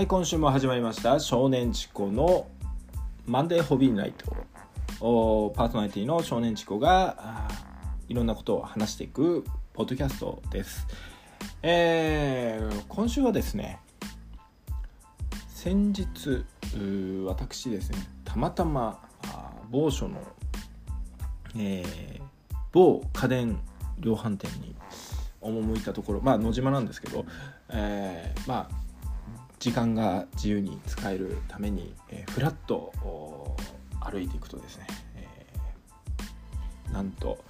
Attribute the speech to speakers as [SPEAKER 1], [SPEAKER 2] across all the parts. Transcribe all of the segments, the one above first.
[SPEAKER 1] はい今週も始まりました少年チコのマンデーホビーナイト。パーソナリティの少年チコがいろんなことを話していくポッドキャストです。えー今週はですね先日私ですねたまたま某所の、えー某家電量販店に赴いたところまあ野島なんですけど、えーまあ時間が自由に使えるために、えーフラッと歩いていくとですね、えーなんと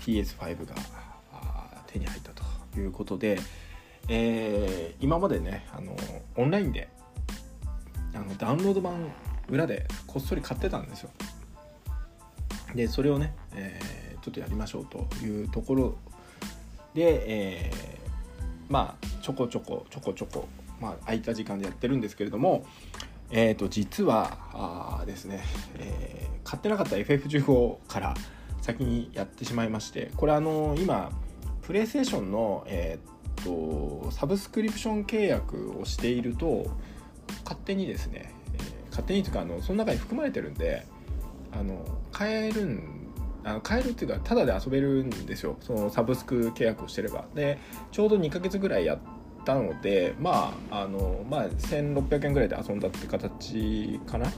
[SPEAKER 1] PS5 が手に入ったということで、えー今までねあのオンラインであのダウンロード版裏でこっそり買ってたんですよ。でそれをね、えーちょっとやりましょうというところで、えーまあちょこちょこちょこちょこ、まあ、空いた時間でやってるんですけれどもえー、と実はあですね、えー買ってなかった FF15 から先にやってしまいましてこれあの今プレイステーションの、えー、とサブスクリプション契約をしていると勝手にですね、えー勝手にというかあのその中に含まれてるんであの買えるんあの買えるっていうかタダで遊べるんですよ。そのサブスク契約をしてれば。でちょうど2ヶ月ぐらいやったのでまああのまあ1600円ぐらいで遊んだって形かな？っ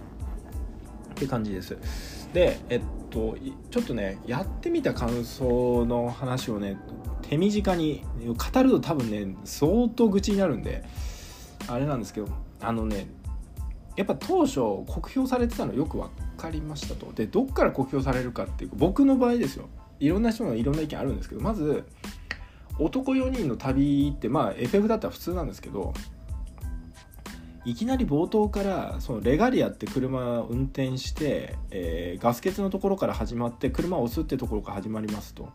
[SPEAKER 1] て感じです。でえっとちょっとねやってみた感想の話をね手短に語ると多分ね相当愚痴になるんであれなんですけどあのねやっぱ当初酷評されてたのよく分かりましたと。でどっから酷評されるかっていう僕の場合ですよ。いろんな人のいろんな意見あるんですけどまず男4人の旅ってまあ FF だったら普通なんですけどいきなり冒頭からそのレガリアって車を運転して、えーガス欠のところから始まって車を押すってところから始まりますと。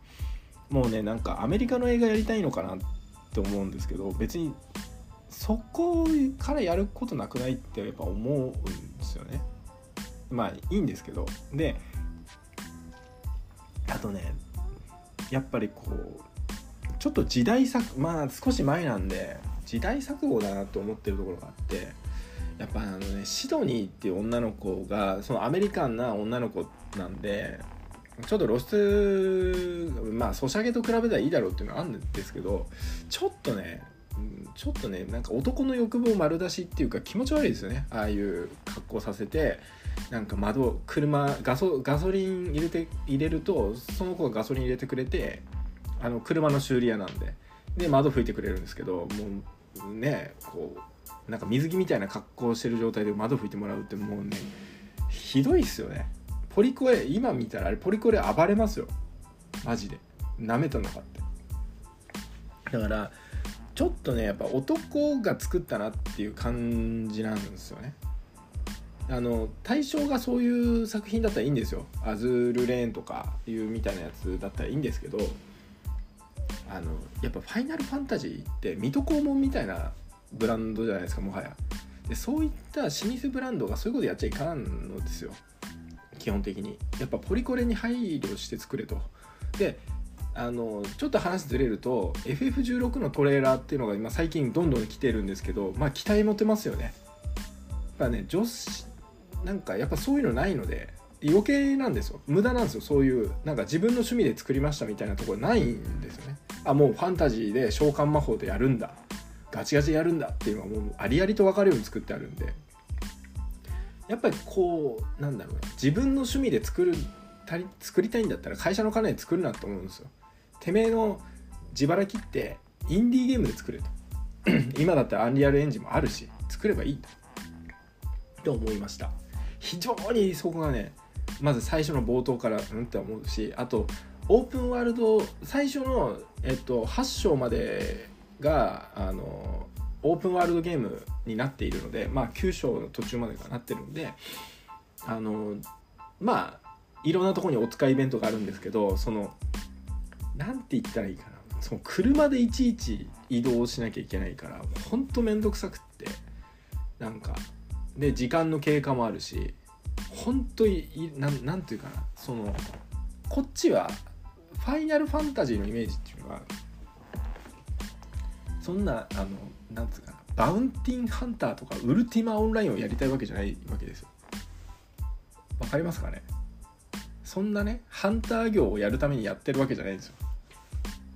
[SPEAKER 1] もうねなんかアメリカの映画やりたいのかなって思うんですけど別にそこからやることなくないってやっぱ思うんですよね。まあいいんですけど。であとねやっぱりこうちょっと時代錯まあ少し前なんで時代錯誤だなと思ってるところがあってやっぱあのねシドニーっていう女の子がそのアメリカンな女の子なんでちょっと露出まあソシャゲと比べたらいいだろうっていうのはあるんですけどちょっとねちょっとねなんか男の欲望丸出しっていうか気持ち悪いですよね。ああいう格好させてなんか窓車ガソガソリン入れて入れるとその子がガソリン入れてくれてあの車の修理屋なんで。で窓拭いてくれるんですけどもうねこうなんか水着みたいな格好してる状態で窓拭いてもらうってもうねひどいっすよね。ポリコレ今見たらあれポリコレ暴れますよ。マジで。なめたのかって。だからちょっとねやっぱ男が作ったなっていう感じなんですよね。あの対象がそういう作品だったらいいんですよ「アズールレーン」とかいうみたいなやつだったらいいんですけどあのやっぱ「ファイナルファンタジー」って水戸黄門みたいなブランドじゃないですかもはや。でそういった老舗ブランドがそういうことやっちゃいかんのですよ。基本的に。やっぱポリコレに配慮して作れと。であのちょっと話ずれると FF16 のトレーラーっていうのが今最近どんどん来てるんですけどまあ期待持てますよね。やっぱね女子なんかやっぱそういうのないので余計なんですよ。無駄なんですよ。そういうなんか自分の趣味で作りましたみたいなところないんですよね。あもうファンタジーで召喚魔法でやるんだ。ガチガチやるんだ。っていうのはもうありありと分かるように作ってあるんで。やっぱりこうなんだろうな。自分の趣味で作る作りたいんだったら会社の金で作るなと思うんですよ。てめえの自腹切ってインディーゲームで作れと。今だったらアンリアルエンジンもあるし作ればいいと。と思いました。非常にそこがねまず最初の冒頭からうんって思うしあとオープンワールド最初の、えっと、8章までがあのオープンワールドゲームになっているので、まあ、9章の途中までがなってるんであのまあいろんなとこにお使いイベントがあるんですけどそのなんて言ったらいいかな。その車でいちいち移動しなきゃいけないからほんと面倒くさくって。なんかで時間の経過もあるし本当にいなんなんていうかな。そのこっちはファイナルファンタジーのイメージっていうのはそんなあのなんつうかな。バウンティンハンターとかウルティマオンラインをやりたいわけじゃないわけですよ。わかりますかね。そんなねハンター業をやるためにやってるわけじゃないんですよ。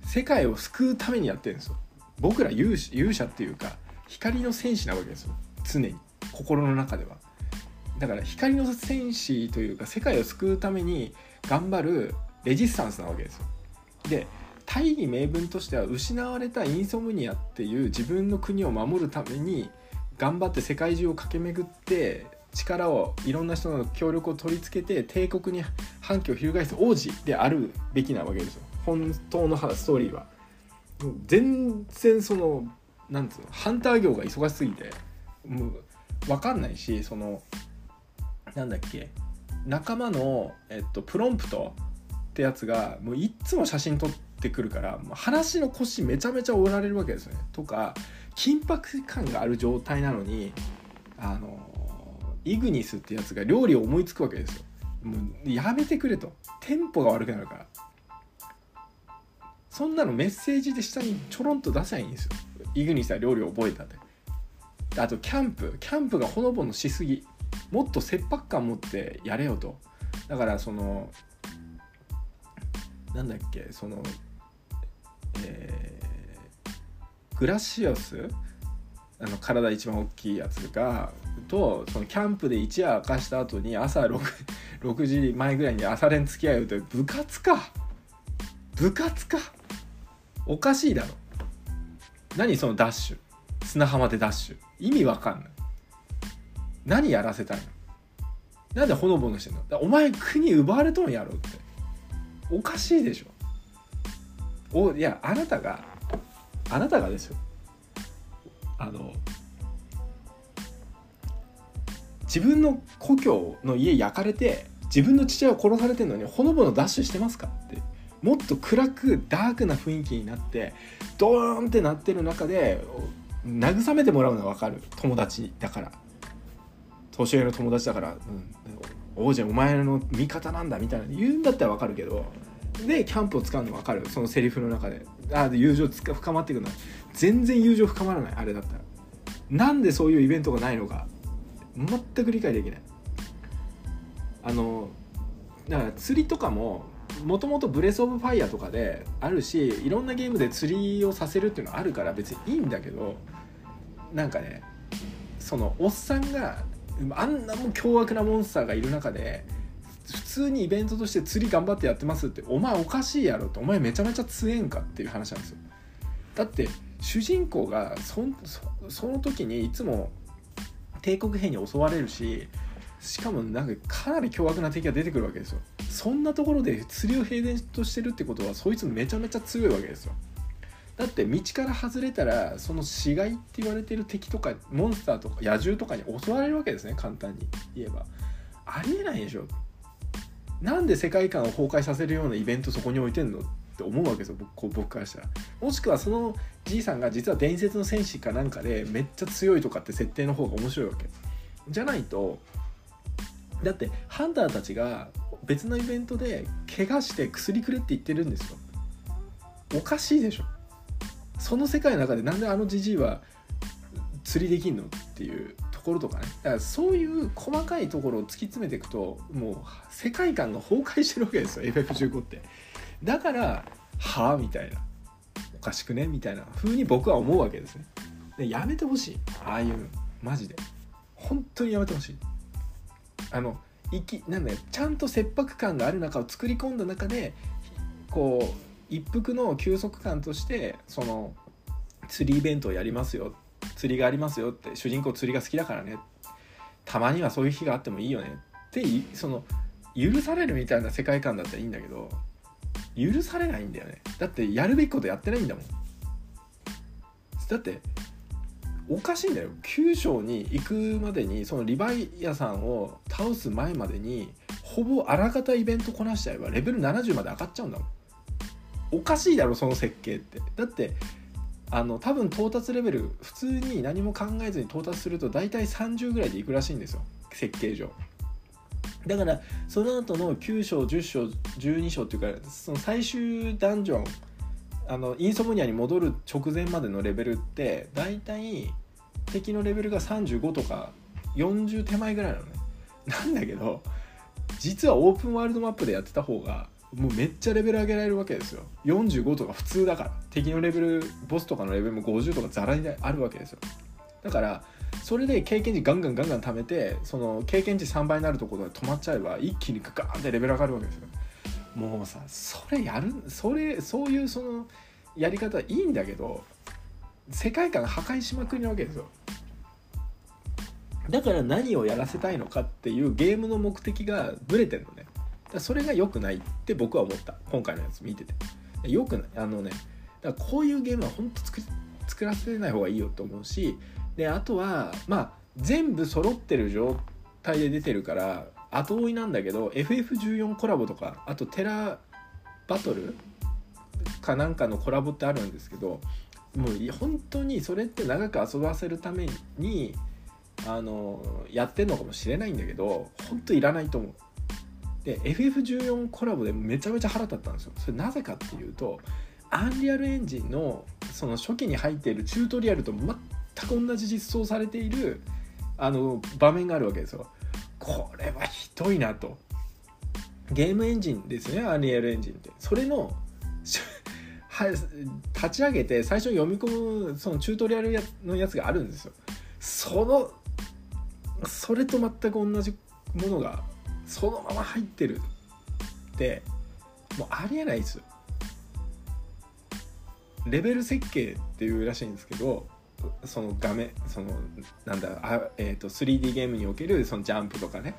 [SPEAKER 1] 世界を救うためにやってるんですよ。僕ら勇勇者っていうか光の戦士なわけですよ。常に。心の中では。だから光の戦士というか世界を救うために頑張るレジスタンスなわけですよ。で大義名分としては失われたインソムニアっていう自分の国を守るために頑張って世界中を駆け巡って力をいろんな人の協力を取り付けて帝国に反旗を翻す王子であるべきなわけですよ。本当のストーリーは。全然そのなんつうのハンター業が忙しすぎてもう分かんないしそのなんだっけ仲間の、えっと、プロンプトってやつがもういっつも写真撮ってくるから話の腰めちゃめちゃ折られるわけですよね。とか緊迫感がある状態なのにあのイグニスってやつが料理を思いつくわけですよ。もうやめてくれと。テンポが悪くなるから。そんなのメッセージで下にちょろんと出せばいいんですよ。イグニスは料理を覚えたってあとキャンプ。キャンプがほのぼのしすぎ。もっと切迫感持ってやれよと。だからそのなんだっけそのえー、グラシオス？あの体一番大きいやつがとそのキャンプで一夜明かした後に朝 6, 6時前ぐらいに朝練付き合うと部活か。部活か。おかしいだろ。何そのダッシュ？砂浜でダッシュ。意味わかんない。何やらせたいの？なんでほのぼのしてんのお前国奪われとんやろって。おかしいでしょ。おいやあなたがあなたがですよ。あの自分の故郷の家焼かれて自分の父親を殺されてるのにほのぼのダッシュしてますかって。もっと暗くダークな雰囲気になってドーンってなってる中で慰めてもらうのは分かる。友達だから。年上の友達だから、うん、王子お前の味方なんだみたいな。言うんだったら分かるけど。でキャンプを使うの分かる。そのセリフの中で。あ友情深まっていくの。全然友情深まらないあれだったら。なんでそういうイベントがないのか。全く理解できない。あのだから釣りとかももともとブレス・オブ・ファイアとかであるしいろんなゲームで釣りをさせるっていうのはあるから別にいいんだけどなんかねそのおっさんがあんなも凶悪なモンスターがいる中で普通にイベントとして釣り頑張ってやってますってお前おかしいやろってお前めちゃめちゃ強えんかっていう話なんですよ。だって主人公がそその時にいつも帝国兵に襲われるししかもなんかかなり凶悪な敵が出てくるわけですよ。そんなところで釣りを平然としてるってことはそいつめちゃめちゃ強いわけですよ。だって道から外れたらその死骸って言われてる敵とかモンスターとか野獣とかに襲われるわけですね。簡単に言えば。ありえないでしょ。なんで世界観を崩壊させるようなイベントそこに置いてんのって思うわけですよ。僕僕からしたら。もしくはそのじいさんが実は伝説の戦士かなんかでめっちゃ強いとかって設定の方が面白いわけ。じゃないとだってハンターたちが別のイベントで怪我して薬くれって言ってるんですよ。おかしいでしょ。その世界の中でなんであのじじいは釣りできんのっていうところとかね。だからそういう細かいところを突き詰めていくともう世界観が崩壊してるわけですよ FF15 って。だからはあみたいな。おかしくねみたいな。風に僕は思うわけですね。でやめてほしい。ああいうマジで。本当にやめてほしい。あのいきなんだよちゃんと切迫感がある中を作り込んだ中でこう一服の休息感としてその釣りイベントをやりますよ釣りがありますよって主人公釣りが好きだからね。たまにはそういう日があってもいいよねってその許されるみたいな世界観だったらいいんだけど許されないんだよね。だってやるべきことやってないんだもん。だっておかしいんだよ。9章に行くまでにそのリヴァイアさんを倒す前までにほぼあらかたイベントこなしちゃえばレベル70まで上がっちゃうんだもん。おかしいだろその設計って。だってあの多分到達レベル普通に何も考えずに到達すると大体30ぐらいでいくらしいんですよ。設計上。だからその後の9章10章12章っていうかその最終ダンジョンあのインソムニアに戻る直前までのレベルって大体敵のレベルが35とか40手前ぐらいなのね。なんだけど実はオープンワールドマップでやってた方がもうめっちゃレベル上げられるわけですよ。45とか普通だから。敵のレベルボスとかのレベルも50とかザラにあるわけですよ。だからそれで経験値ガンガンガンガン貯めてその経験値3倍になるところで止まっちゃえば一気にガーンってレベル上がるわけですよ。もうさそれやるそれそういうそのやり方いいんだけど世界観破壊しまくりなわけですよ。だから何をやらせたいのかっていうゲームの目的がブレてるのね。それが良くないって僕は思った。今回のやつ見てて。良くない。あのねだこういうゲームは本当作作らせない方がいいよと思うしであとはまあ全部揃ってる状態で出てるから後追いなんだけど FF14 コラボとかあとテラバトルかなんかのコラボってあるんですけどもう本当にそれって長く遊ばせるためにあのやってんのかもしれないんだけど本当いらないと思う。で FF14 コラボでめちゃめちゃ腹立ったんですよ。それなぜかっていうとアンリアルエンジンのその初期に入っているチュートリアルと全く同じ実装されているあの場面があるわけですよ。これはひどいなと。ゲームエンジンですねアンリアルエンジンって。それの 立ち上げて最初読み込むそのチュートリアルのやつがあるんですよ。そのそれと全く同じものがそのまま入ってるってもうありえないです。レベル設計っていうらしいんですけどその画面そのなんだあ、えーと、3D ゲームにおけるそのジャンプとかね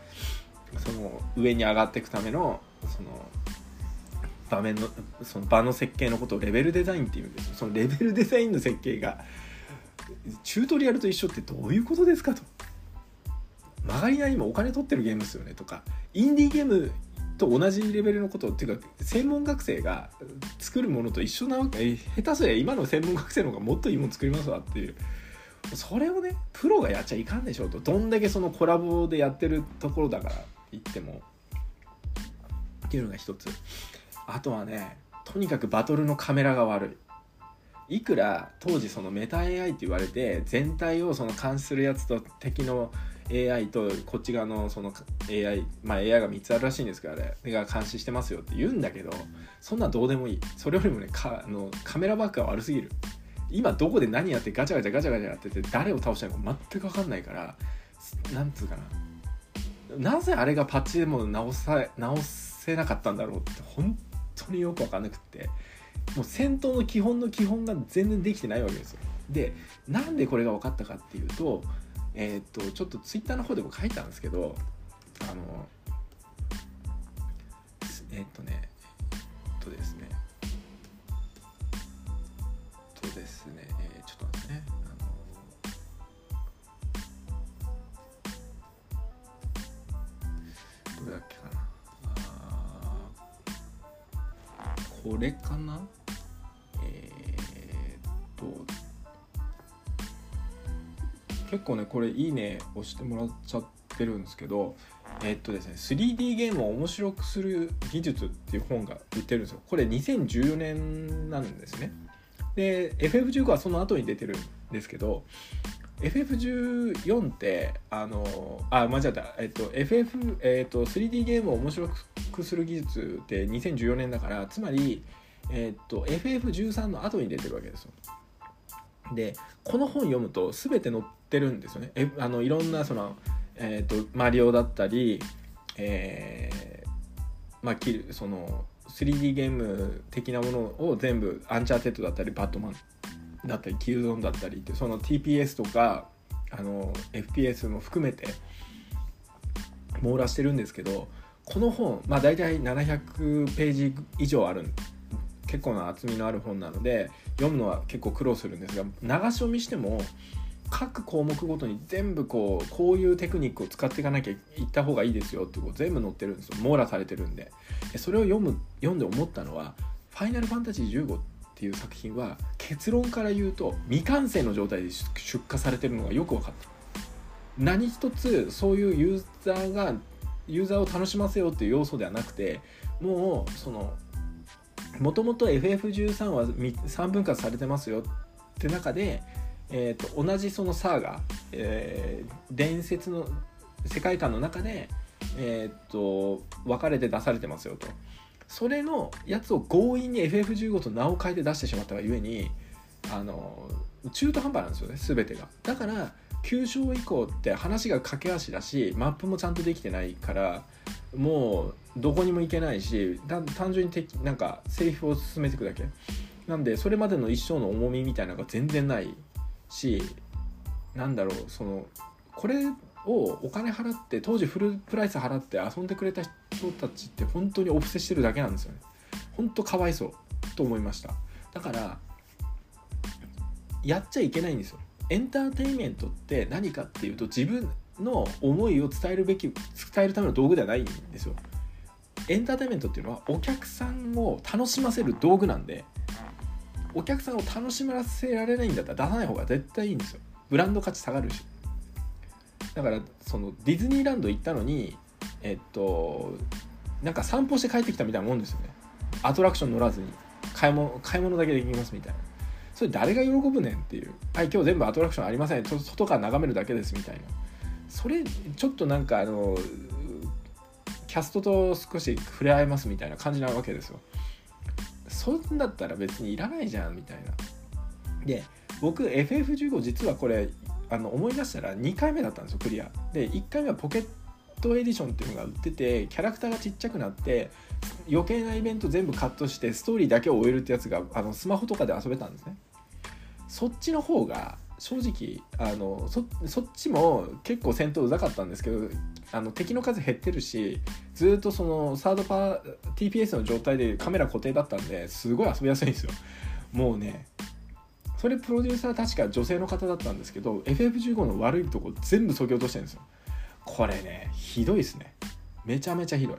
[SPEAKER 1] その上に上がっていくためのその場面のその場の設計のことをレベルデザインっていうんですそのレベルデザインの設計がチュートリアルと一緒ってどういうことですかと曲がりなりにもお金取ってるゲームですよねとかインディーゲームと同じレベルのことっていうか専門学生が作るものと一緒なわけ。下手すりゃ今の専門学生の方がもっといいもの作りますわっていう。それをねプロがやっちゃいかんでしょうと。どんだけそのコラボでやってるところだから言っても。っていうのが一つ。あとはねとにかくバトルのカメラが悪い。いくら当時そのメタ AI って言われて全体をその監視するやつと敵の AI とこっち側のその AI まあ AI が3つあるらしいんですからねが監視してますよって言うんだけどそんなどうでもいい。それよりもねかあのカメラバックが悪すぎる。今どこで何やってガチャガチャガチャガチャやってて誰を倒したのか全く分かんないからなんつうかな。なぜあれがパッチでも直さ直せなかったんだろうって本当によく分かんなくって。もう戦闘の基本の基本が全然できてないわけですよ。でなんでこれが分かったかっていうとえー、っとちょっとツイッターの方でも書いたんですけどあのえー、っとねえっとですねとですね、えー、ちょっと待ってねあのどれだっけかなこれかな？結構ねこれいいね押してもらっちゃってるんですけどえっとですね 3D ゲームを面白くする技術っていう本が売ってるんですよ。これ2014年なんですね。で FF15 はその後に出てるんですけど FF14 ってあのあ間違った。えっと FF えっと 3D ゲームを面白くする技術って2014年だからつまりえっと FF13 の後に出てるわけですよ。でこの本読むと全て載ってるんですよね。えあのいろんなその、えーと、マリオだったり、えー、まあその 3D ゲーム的なものを全部アンチャーテッドだったりバットマンだったりキルゾーンだったりってその TPS とかあの FPS も含めて網羅してるんですけどこの本まあ大体700ページ以上ある結構な厚みのある本なので読むのは結構苦労するんですが流し読みしても各項目ごとに全部こうこういうテクニックを使っていかなきゃいった方がいいですよってこう全部載ってるんですよ。網羅されてるんで。それを読む読んで思ったのは「ファイナルファンタジー15」っていう作品は結論から言うと未完成の状態で出荷されてるのがよく分かった。何一つそういうユーザーがユーザーを楽しませようっていう要素ではなくてもうそのもともと FF13 は3分割されてますよって中でえーと、同じそのサーガ、えー、伝説の世界観の中で、えーと、分かれて出されてますよと。それのやつを強引に FF15 と名を変えて出してしまったがゆえにあの中途半端なんですよね全てが。だから9章以降って話が駆け足だしマップもちゃんとできてないからもうどこにも行けないし単純に敵なんかセリフを進めていくだけ。なんでそれまでの一生の重みみたいなのが全然ない。しなんだろうそのこれをお金払って当時フルプライス払って遊んでくれた人たちって本当にお布施してるだけなんですよね。本当かわいそうと思いました。だからやっちゃいけないんですよ。エンターテインメントって何かっていうと自分の思いを伝えるべき伝えるための道具ではないんですよ。エンターテインメントっていうのはお客さんを楽しませる道具なんでお客さんを楽しませられないんだったら出さない方が絶対いいんですよ。ブランド価値下がるし。だからそのディズニーランド行ったのにえっとなんか散歩して帰ってきたみたいなもんですよね。アトラクション乗らずに。買い物買い物だけできますみたいな。それ誰が喜ぶねんっていう。はい今日全部アトラクションありません。外から眺めるだけですみたいな。それちょっとなんかあのキャストと少し触れ合えますみたいな感じなわけですよ。そんだったら別にいらないじゃんみたいな。で僕 FF15 実はこれあの思い出したら2回目だったんですよクリア。で1回目はポケットエディションっていうのが売っててキャラクターがちっちゃくなって余計なイベント全部カットしてストーリーだけを終えるってやつがあのスマホとかで遊べたんですね。そっちの方が正直あのそっちも結構戦闘うざかったんですけどあの敵の数減ってるしずっとそのサードパー TPS の状態でカメラ固定だったんですごい遊びやすいんですよ。もうねそれプロデューサー確か女性の方だったんですけど FF15 の悪いとこ全部そぎ落としてるんですよ。これねひどいですね。めちゃめちゃひどい。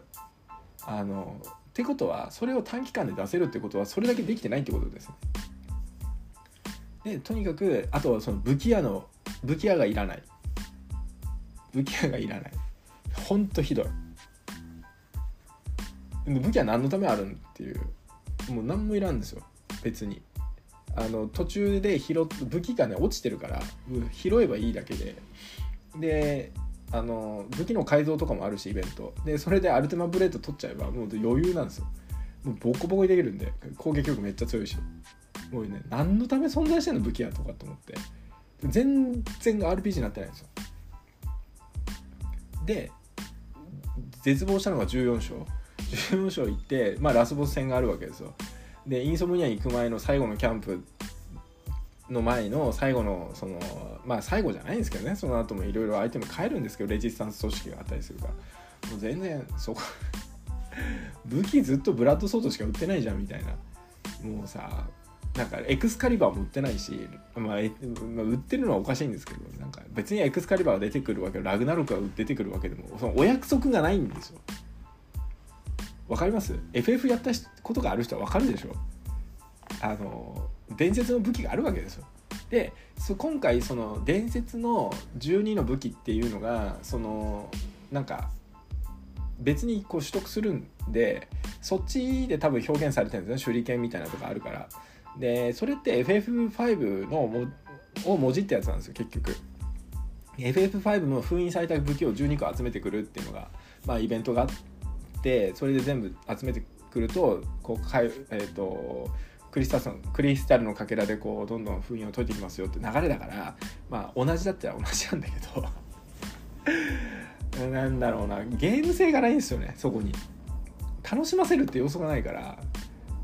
[SPEAKER 1] あのってことはそれを短期間で出せるってことはそれだけできてないってことですね。でとにかくあとその武器屋の武器屋がいらない。武器屋がいらない。ほんとひどい。武器は何のためあるんっていう。もう何もいらんですよ。別に。あの途中で拾っ武器がね落ちてるから拾えばいいだけで。であの武器の改造とかもあるしイベント。でそれでアルテマブレード取っちゃえばもう余裕なんですよ。もうボコボコにできるんで攻撃力めっちゃ強いし。もうね。何のため存在してんの？武器やとかと思って。全然 RPG になってないんですよ。で絶望したのが14章。14章行って、まあ、ラスボス戦があるわけですよ。でインソムニア行く前の最後のキャンプの前の最後のそのまあ最後じゃないんですけどね。その後もいろいろアイテム変えるんですけどレジスタンス組織があったりするから。もう全然そこ武器ずっとブラッドソードしか売ってないじゃんみたいな。もうさなんかエクスカリバーも売ってないし、まあ、売ってるのはおかしいんですけどなんか別にエクスカリバーが出てくるわけラグナロクが出てくるわけでもそのお約束がないんですよ。わかります ?FF やったことがある人はわかるでしょ。あの伝説の武器があるわけですよ。で今回その伝説の12の武器っていうのがそのなんか別にこう取得するんでそっちで多分表現されてるんですね。手裏剣みたいなとこあるから。でそれって FF5 のもをもじったやつなんですよ結局。FF5 の封印された武器を12個集めてくるっていうのが、まあ、イベントがあってそれで全部集めてくるとこうかえーと、クリスタルクリスタルのかけらでこうどんどん封印を解いていきますよって流れだから、まあ、同じだったら同じなんだけど。なんだろうな。ゲーム性がないんですよねそこに。楽しませるって要素がないから。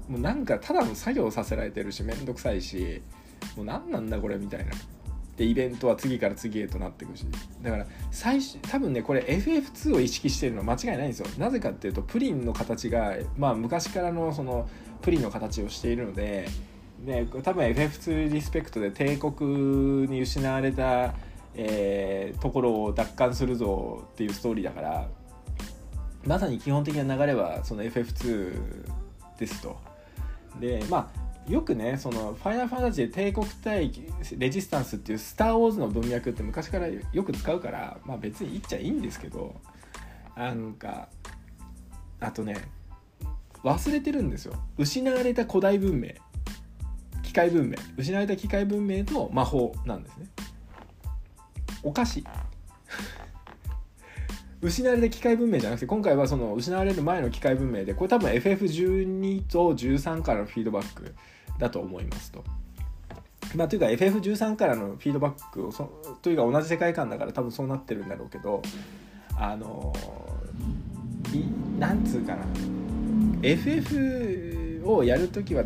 [SPEAKER 1] もうなんかただの作業させられてるし面倒くさいしもう何なんだこれみたいな。でイベントは次から次へとなっていくし。だから最初多分ねこれ FF2 を意識してるのは間違いないんですよ。なぜかっていうとプリンの形がまあ昔からのそのプリンの形をしているのでで多分 FF2 リスペクトで帝国に失われた、えー、ところを奪還するぞっていうストーリーだからまさに基本的な流れはその FF2 ですと。でまあよくねそのファイナルファンタジーで帝国対レジスタンスっていう「スター・ウォーズ」の文脈って昔からよく使うからまあ別に言っちゃいいんですけどなんかあとね忘れてるんですよ。失われた古代文明。聞械文明。失われた機械文明と魔法なんですね。おかしい失われた機械文明じゃなくて今回はその失われる前の機械文明でこれ多分 FF12 と13からのフィードバックだと思いますと。まあ、というか FF13 からのフィードバックをそというか同じ世界観だから多分そうなってるんだろうけどあのなんつうかな FF をやる時は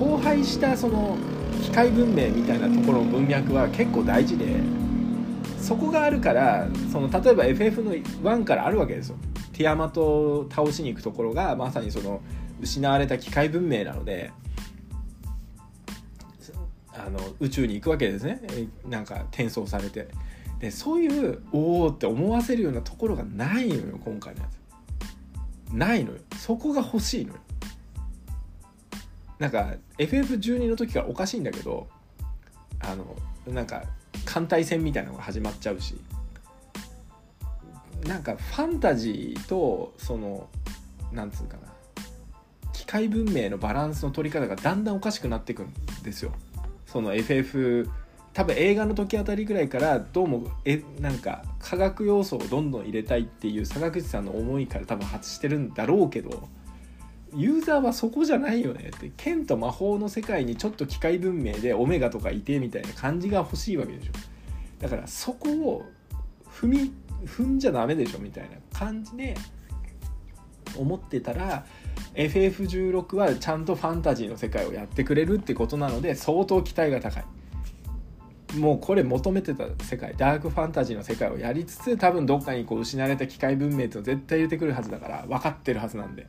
[SPEAKER 1] 荒廃したその機械文明みたいなところの文脈は結構大事でそこがあるからその例えば FF の1からあるわけですよ。ティアマトを倒しに行くところがまさにその失われた機械文明なのであの宇宙に行くわけですね。なんか転送されて。でそういうおおって思わせるようなところがないのよ今回のやつ。ないのよ。そこが欲しいのよ。なんか FF12 の時からおかしいんだけどあのなんか艦隊戦みたいなのが始まっちゃうし。なんかファンタジーとそのなんつうかな。機械文明のバランスの取り方がだんだんおかしくなっていくんですよ。その FF 多分映画の時あたりぐらいからどうもえなんか科学要素をどんどん入れたいっていう坂口さんの思いから多分発してるんだろうけど。ユーザーはそこじゃないよねって剣と魔法の世界にちょっと機械文明でオメガとかいてみたいな感じが欲しいわけでしょ。だからそこを踏み踏んじゃダメでしょみたいな感じで思ってたら FF16 はちゃんとファンタジーの世界をやってくれるってことなので相当期待が高い。もうこれ求めてた世界ダークファンタジーの世界をやりつつ多分どっかにこう失われた機械文明って絶対入れてくるはずだから分かってるはずなんで。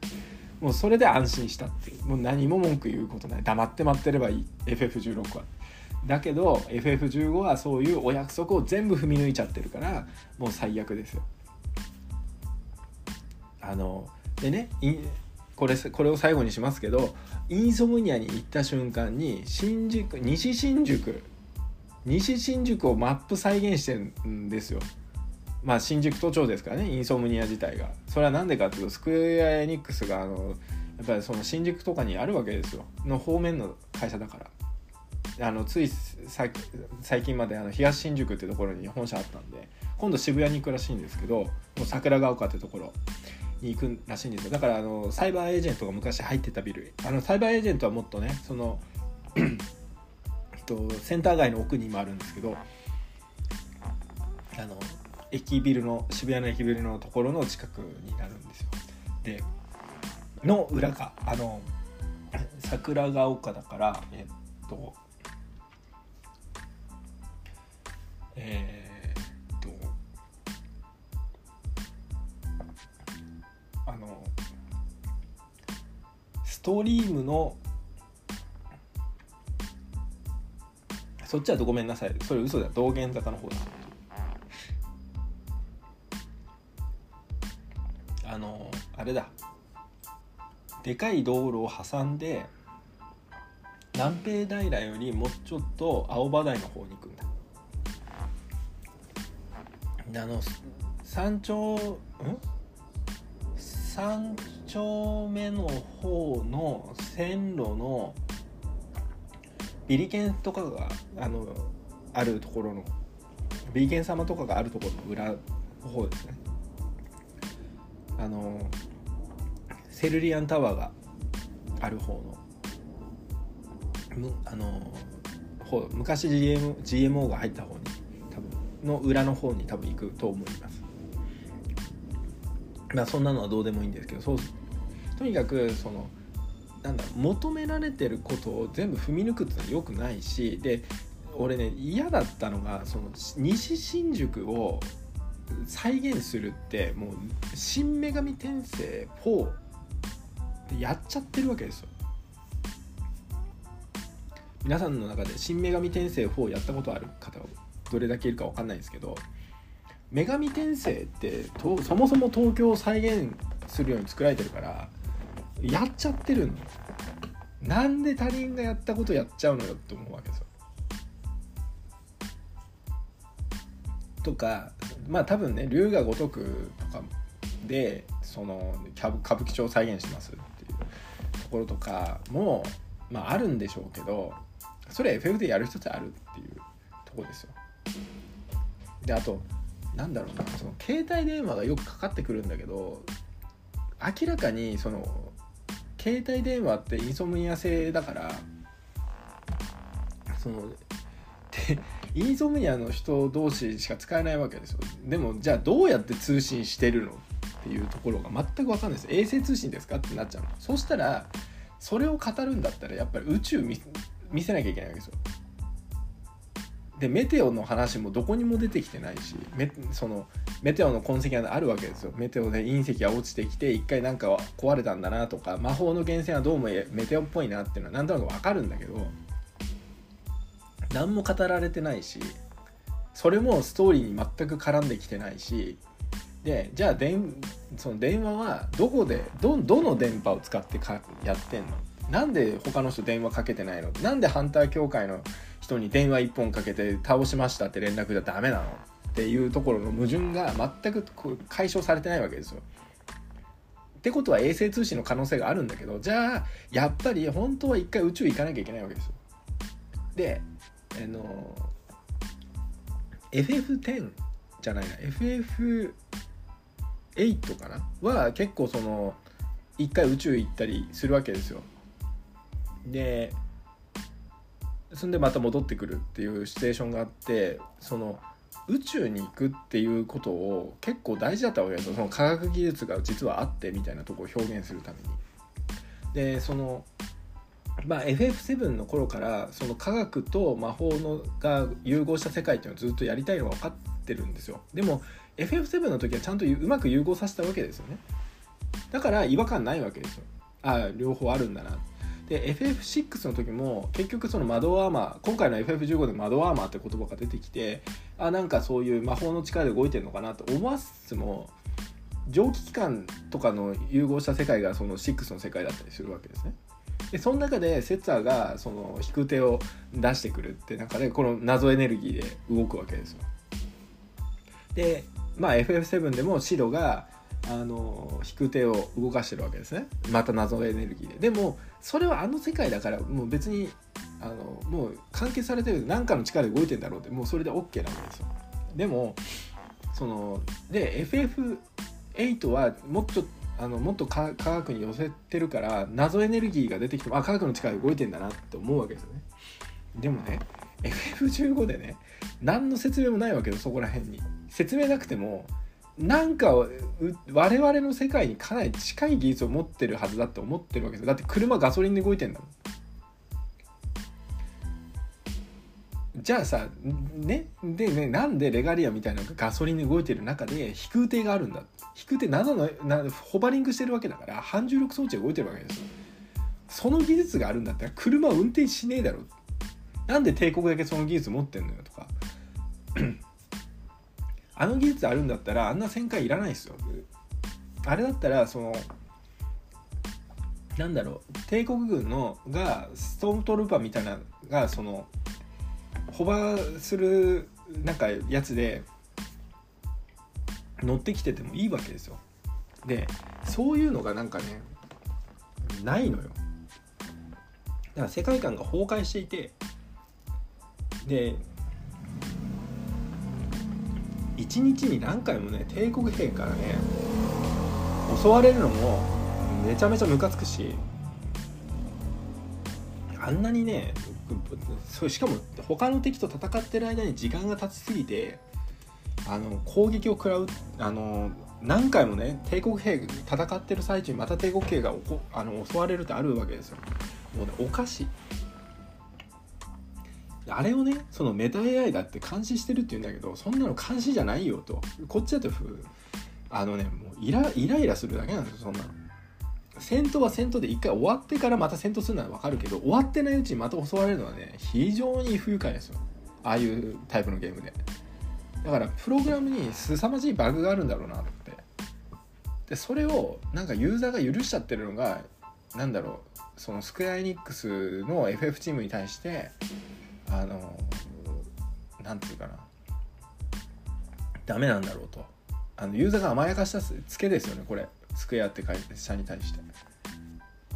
[SPEAKER 1] もうそれで安心したっていう。もう何も文句言うことない。黙って待ってればいい。FF16 は。だけど FF15 はそういうお約束を全部踏み抜いちゃってるからもう最悪ですよ。あのでねこれこれを最後にしますけどインソムニアに行った瞬間に新宿西新宿西新宿をマップ再現してるんですよ。まあ新宿都庁ですからねインソムニア自体が。それは何でかっていうとスクエア・エニックスがあのやっぱりその新宿とかにあるわけですよ。の方面の会社だから。あのつい最近まであの東新宿ってところに本社あったんで今度渋谷に行くらしいんですけどもう桜ヶ丘ってところ。に行くらしいんですよ。だからあのサイバーエージェントが昔入ってたビル。あのサイバーエージェントはもっとねそのとセンター街の奥にもあるんですけどあの駅ビルの渋谷の駅ビルのところの近くになるんですよ。での裏があの桜ヶ丘だからえっとえー、っとあのストリームのそっちはごめんなさい。それ嘘だ。道玄坂の方だ。あれだ。でかい道路を挟んで南平平よりもうちょっと青葉台の方に行くんだ。あの山頂ん？三丁目の方の線路のビリケンとかがあのあるところのビリケン様とかがあるところの裏の方ですね。あのセルリアンタワーがある方のむあの方昔 GM GMO が入った方に多分の裏の方に多分行くと思います。まあそんなのはどうでもいいんですけどそうとにかくそのなんだ求められてることを全部踏み抜くってのはよくないしで俺ね嫌だったのがその西新宿を再現するってもう「新女神転生4」でやっちゃってるわけですよ。皆さんの中で「新女神転生4」やったことある方はどれだけいるか分かんないんですけど女神転生ってとそもそも東京を再現するように作られてるからやっちゃってるの。なんで他人がやったことやっちゃうのよって思うわけですよ。とかまあ多分ね龍が如くとかでその歌舞伎町を再現します。ころとかも、まあ、あるんでしょうけどそれ FF でやる人ってあるっていうとこですよ。であとなんだろうなその携帯電話がよくかかってくるんだけど明らかにその携帯電話ってインソムニア製だからそのでインソムニアの人同士しか使えないわけですよ。でもじゃあどうやって通信してるのっていうところが全く分かんないです。衛星通信ですかってなっちゃうそしたらそれを語るんだったらやっぱり宇宙見せなきゃいけないわけですよ。でメテオの話もどこにも出てきてないしメそのメテオの痕跡があるわけですよ。メテオで隕石が落ちてきて一回なんか壊れたんだなとか魔法の源泉はどうもメテオっぽいなっていうのはなんとなく分かるんだけど何も語られてないしそれもストーリーに全く絡んできてないしでじゃあ電その電話はどこでどどの電波を使ってかやってんの？なんで他の人電話かけてないの？なんでハンター協会の人に電話1本かけて倒しましたって連絡じゃダメなの？っていうところの矛盾が全く解消されてないわけですよ。ってことは衛星通信の可能性があるんだけどじゃあやっぱり本当は一回宇宙行かなきゃいけないわけですよ。であの FF10 じゃないな FF 8かなは結構その一回宇宙行ったりするわけですよ。でそんでまた戻ってくるっていうシチュエーションがあってその宇宙に行くっていうことを結構大事だったわけですよその科学技術が実はあってみたいなとこを表現するために。でそのまあ、FF7 の頃からその科学と魔法のが融合した世界っていうのをずっとやりたいのは分かってるんですよ。でも FF7 の時はちゃんとうまく融合させたわけですよね。だから違和感ないわけですよ。ああ両方あるんだな。で FF6 の時も結局その窓アーマー今回の FF15 で窓アーマーって言葉が出てきてあなんかそういう魔法の力で動いてるのかなと思わすつも蒸気機関とかの融合した世界がその6の世界だったりするわけですね。でその中でセッツァーがその引く手を出してくるって中でこの謎エネルギーで動くわけですよ。でまあ FF7 でも白があの引く手を動かしてるわけですね。また謎エネルギーで。でもそれはあの世界だからもう別にあのもう関係されてる何かの力で動いてんだろうってもうそれで OK なわけですよ。でもそので FF8 はもっあのもっと科学に寄せてるから謎エネルギーが出てきてもあ科学の力動いてんだなって思うわけですよね。でもね FF15 でね何の説明もないわけよそこら辺に。説明なくてもなんか我々の世界にかなり近い技術を持ってるはずだって思ってるわけですよ。だって車ガソリンで動いてんだもん。じゃあさねでねなんでレガリアみたいなのがガソリンで動いてる中で飛空艇があるんだ。飛空艇7のなホバリングしてるわけだから反重力装置が動いてるわけですよ。その技術があるんだったら車運転しねえだろ。なんで帝国だけその技術持ってんのよとか。あの技術あるんだったらあんな旋回いらないですよ。あれだったらそのなんだろう。帝国軍のがストームトルーパーみたいながそのホバーするなんかやつで乗ってきててもいいわけですよ。でそういうのがなんかねないのよ。だから世界観が崩壊していてで一日に何回もね帝国兵からね襲われるのもめちゃめちゃムカつくしあんなにねそうしかも他の敵と戦ってる間に時間が経ちすぎてあの攻撃を食らうあの何回もね帝国兵戦ってる最中にまた帝国兵がおこあの襲われるってあるわけですよ。もうねおかしい。あれをねそのメタ AI だって監視してるって言うんだけどそんなの監視じゃないよと。こっちだとあのねもうイライライラするだけなんですよそんなの。戦闘は戦闘で一回終わってからまた戦闘するのは分かるけど終わってないうちにまた襲われるのはね非常に不愉快ですよ。ああいうタイプのゲームで。だからプログラムに凄まじいバグがあるんだろうなって。でそれをなんかユーザーが許しちゃってるのがなんだろうそのスクエア・エニックスの FF チームに対してあのなんていうかな。ダメなんだろうと。あのユーザーが甘やかしたツケですよねこれ。スクエアって会社に対して。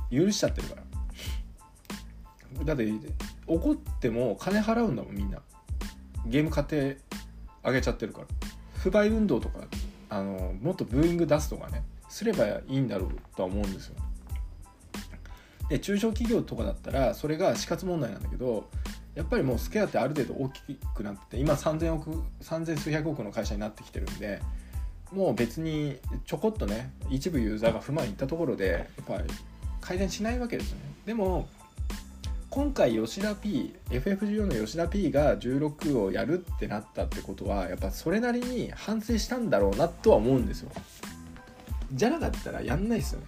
[SPEAKER 1] 許しちゃってるから。だって怒っても金払うんだもんみんな。ゲーム買ってあげちゃってるから。不買運動とかあのもっとブーイング出すとかね。すればいいんだろうとは思うんですよ。で中小企業とかだったらそれが死活問題なんだけどやっぱりもうスケアってある程度大きくなって今3000億3000数百億の会社になってきてるんでもう別にちょこっとね一部ユーザーが不満いったところでやっぱり改善しないわけですよね。でも今回吉田 PFF14 の吉田 P が16をやるってなったってことはやっぱそれなりに反省したんだろうなとは思うんですよ。じゃなかったらやんないですよね。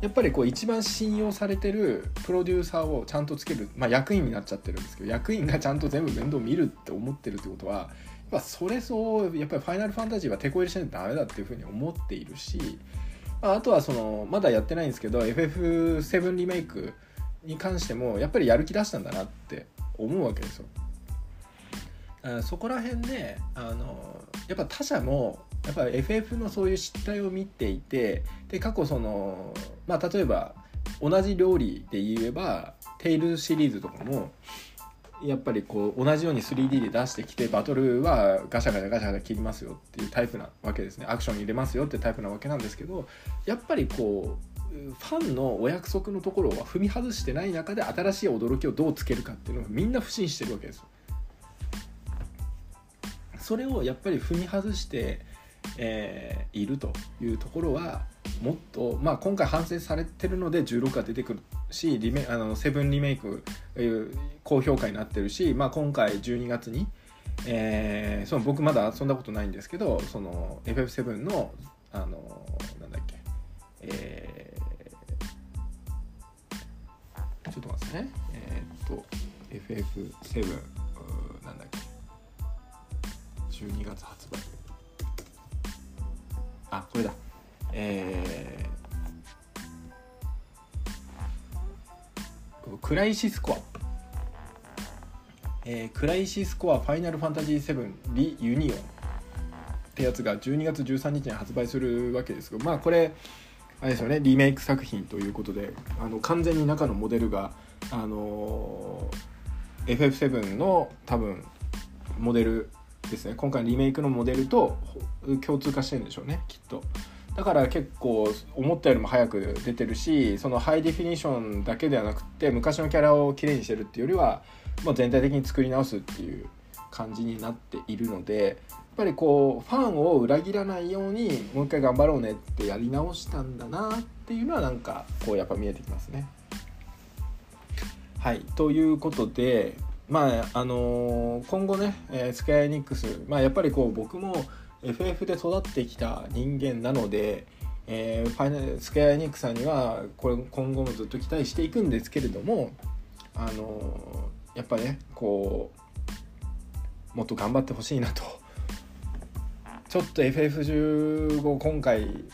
[SPEAKER 1] やっぱりこう一番信用されてるプロデューサーをちゃんとつける、まあ、役員になっちゃってるんですけど役員がちゃんと全部面倒見るって思ってるってことはやっぱそれそうやっぱり「ファイナルファンタジー」は手こ入れしないとダメだっていうふうに思っているし、まあ、あとはそのまだやってないんですけど FF7 リメイクに関してもやっぱりやる気出したんだなって思うわけですよ。そこら辺であのやっぱ他社もやっぱ FF のそういう失態を見ていてで過去そのまあ例えば同じ料理で言えばテイルズシリーズとかもやっぱりこう同じように 3D で出してきてバトルはガシャガシャガシャガシャ切りますよっていうタイプなわけですね。アクション入れますよってタイプなわけなんですけどやっぱりこうファンのお約束のところは踏み外してない中で新しい驚きをどうつけるかっていうのがみんな不信してるわけですそれをやっぱり踏み外してえー、いるというところはもっと、まあ、今回反省されてるので16が出てくるしリメあのセブンリメイク高評価になってるし、まあ、今回12月に、えー、その僕まだ遊んだことないんですけどその FF7 のあのなんだっけえー、ちょっと待ってね。えー、っと FF7 なんだっけ。12月発売。あこれだ。えー、クライシスコア。えー、クライシスコアファイナルファンタジー7リユニオンってやつが12月13日に発売するわけですがまあこれあれですよねリメイク作品ということであの完全に中のモデルがあのー、FF7 の多分モデルですね。今回リメイクのモデルと共通化してるんでしょうねきっと。だから結構思ったよりも早く出てるしそのハイディフィニションだけではなくて昔のキャラをきれいにしてるっていうよりはもう全体的に作り直すっていう感じになっているのでやっぱりこうファンを裏切らないようにもう一回頑張ろうねってやり直したんだなっていうのはなんかこうやっぱ見えてきますね。はいということでまああのー、今後ね、えー、スクエアエニックス、まあ、やっぱりこう僕も FF で育ってきた人間なので、えー、ファイナルスクエアエニックさんにはこれ今後もずっと期待していくんですけれども、あのー、やっぱねこうもっと頑張ってほしいなと。ちょっと FF15 今回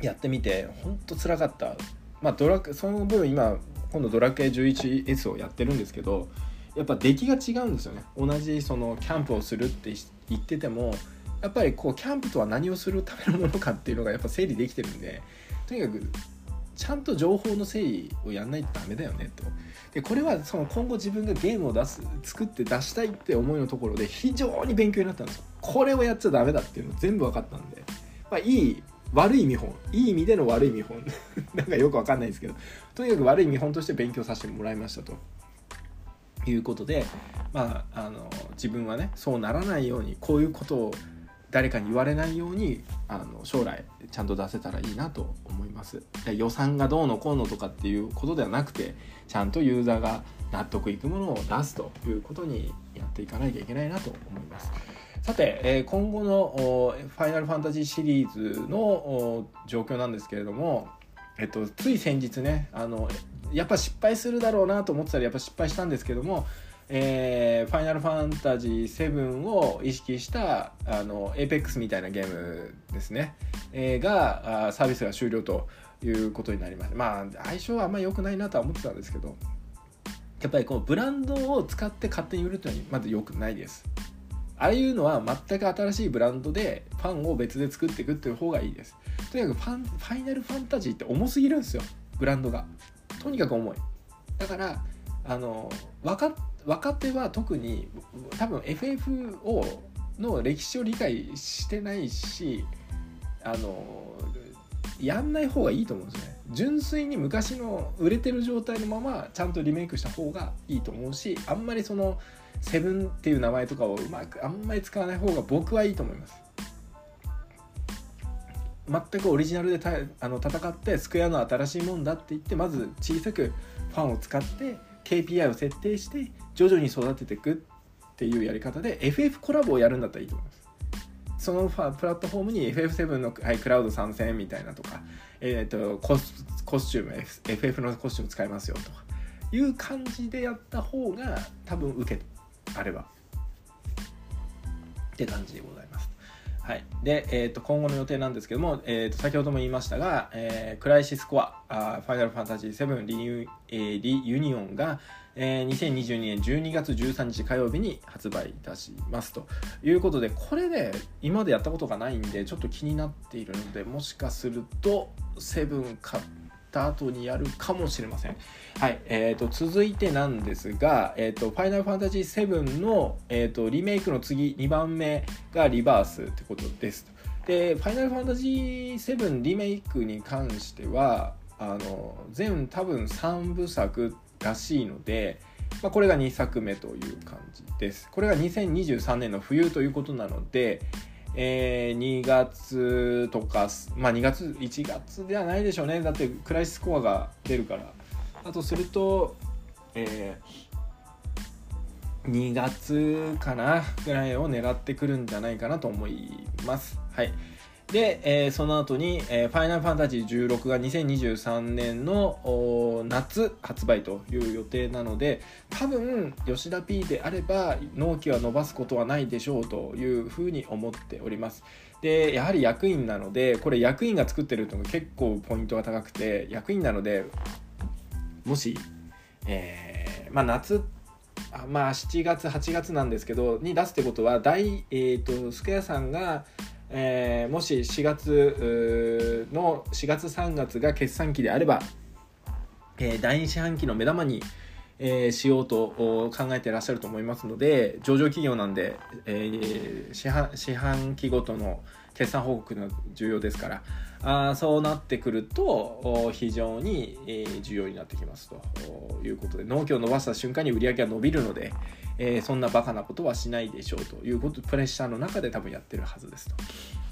[SPEAKER 1] やってみて本当つらかった。まあドラその分今今度ドラクエ 11S をやってるんですけどやっぱ出来が違うんですよね。同じそのキャンプをするって言っててもやっぱりこうキャンプとは何をするためのものかっていうのがやっぱ整理できてるんでとにかくちゃんと情報の整理をやんないとダメだよねと。でこれはその今後自分がゲームを出す作って出したいって思いのところで非常に勉強になったんですよ。これをやっちゃダメだっていうの全部分かったんで、まあ、いい悪い見本。いい意味での悪い見本。なんかよく分かんないですけど。とにかく悪い見本として勉強させてもらいましたと。いうことで、まあ、あの自分はねそうならないようにこういうことを誰かに言われないようにあの将来ちゃんと出せたらいいなと思います。予算がどうのこうのとかっていうことではなくてちゃんとユーザーが納得いくものを出すということにやっていかなきゃいけないなと思います。さて、え今後の「ファイナルファンタジー」シリーズの状況なんですけれども、えっと、つい先日ねあのやっぱ失敗するだろうなと思ってたらやっぱ失敗したんですけどもえー、ファイナルファンタジー7を意識したあの APEX みたいなゲームですね、えー、がサービスが終了ということになりましたまあ相性はあんまり良くないなとは思ってたんですけど。やっぱりこのブランドを使って勝手に売るというのはまず良くないです。ああいうのは全く新しいブランドでファンを別で作っていくっていう方がいいです。とにかくファンファイナルファンタジーって重すぎるんですよ。ブランドが。とにかく重い。だからあの若若手は特に多分 FF をの歴史を理解してないしあのやんない方がいいと思うんですね。純粋に昔の売れてる状態のままちゃんとリメイクした方がいいと思うしあんまりそのセブンっていう名前とかをうまくあんまり使わない方が僕はいいと思います。全くオリジナルでたあの戦ってスクエアの新しいもんだって言ってまず小さくファンを使って KPI を設定して徐々に育てていくっていうやり方で FF コラボをやるんだったらいいと思いますそのプラットフォームに FF7 の、はい、クラウド参戦みたいなとか、えーと、コスコスチューム FF のコスチューム使いますよとかいう感じでやった方が多分受けあればって感じでございます。はい、で、えー、と今後の予定なんですけども、えー、と先ほども言いましたが、えー、クライシスコアあファイナルファンタジー7リユ,、えー、リユニオンが、えー、2022年12月13日火曜日に発売いたします。ということでこれね今までやったことがないんでちょっと気になっているのでもしかすると7買った後にやるかもしれません。はい、えーと、続いてなんですが、えーと、ファイナルファンタジー7の、えーと、リメイクの次2番目がリバースってことです。で、ファイナルファンタジー7リメイクに関しては、あの全多分3部作らしいので、まあ、これが2作目という感じです。これが2023年の冬ということなので、えー、2月とか、まあ2月、1月ではないでしょうね。だってクライスコアが出るから。あとすると、えー、2月かなぐらいを狙ってくるんじゃないかなと思います。はい。で、えー、その後に、えー、ファイナルファンタジー16が2023年の夏発売という予定なので多分吉田 P であれば納期は伸ばすことはないでしょうというふうに思っております。でやはり役員なのでこれ役員が作ってるのが結構ポイントが高くて役員なのでもし、えー、まあ夏まあ7月8月なんですけどに出すってことは大、えーとスクエアさんがえー、もし4月の4月3月が決算期であれば、えー、第2四半期の目玉に、えー、しようと考えていらっしゃると思いますので上場企業なんで、えー、四半四半期ごとの決算報告が重要ですからあそうなってくると非常に、重要になってきますということで納期を伸ばした瞬間に売り上げが伸びるので、えー、そんなバカなことはしないでしょうということプレッシャーの中で多分やってるはずですと。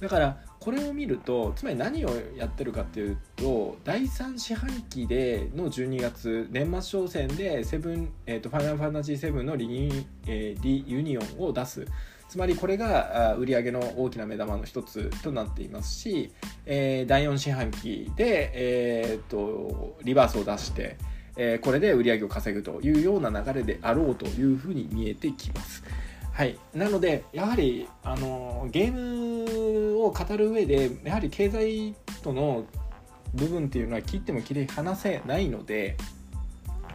[SPEAKER 1] だからこれを見るとつまり何をやってるかっていうと第3四半期での12月年末商戦でセブン、えーと、ファイナルファンタジー7のリニ,、えー、リユニオンを出す。つまりこれが売上の大きな目玉の一つとなっていますし、えー、第4四半期で、えーとリバースを出して、えー、これで売り上げを稼ぐというような流れであろうというふうに見えてきます。はい、なのでやはりあのゲームを語る上でやはり経済との部分っていうのは切っても切り離せないので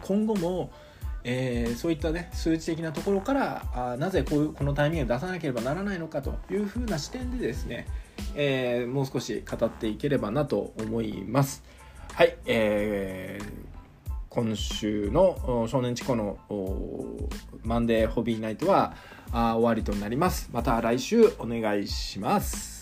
[SPEAKER 1] 今後も、えー、そういったね数値的なところからあなぜこういうこのタイミングで出さなければならないのかというふうな視点でですね、えー、もう少し語っていければなと思います。はい、えー今週の少年チコのマンデーホビーナイトは終わりとなります。また来週お願いします。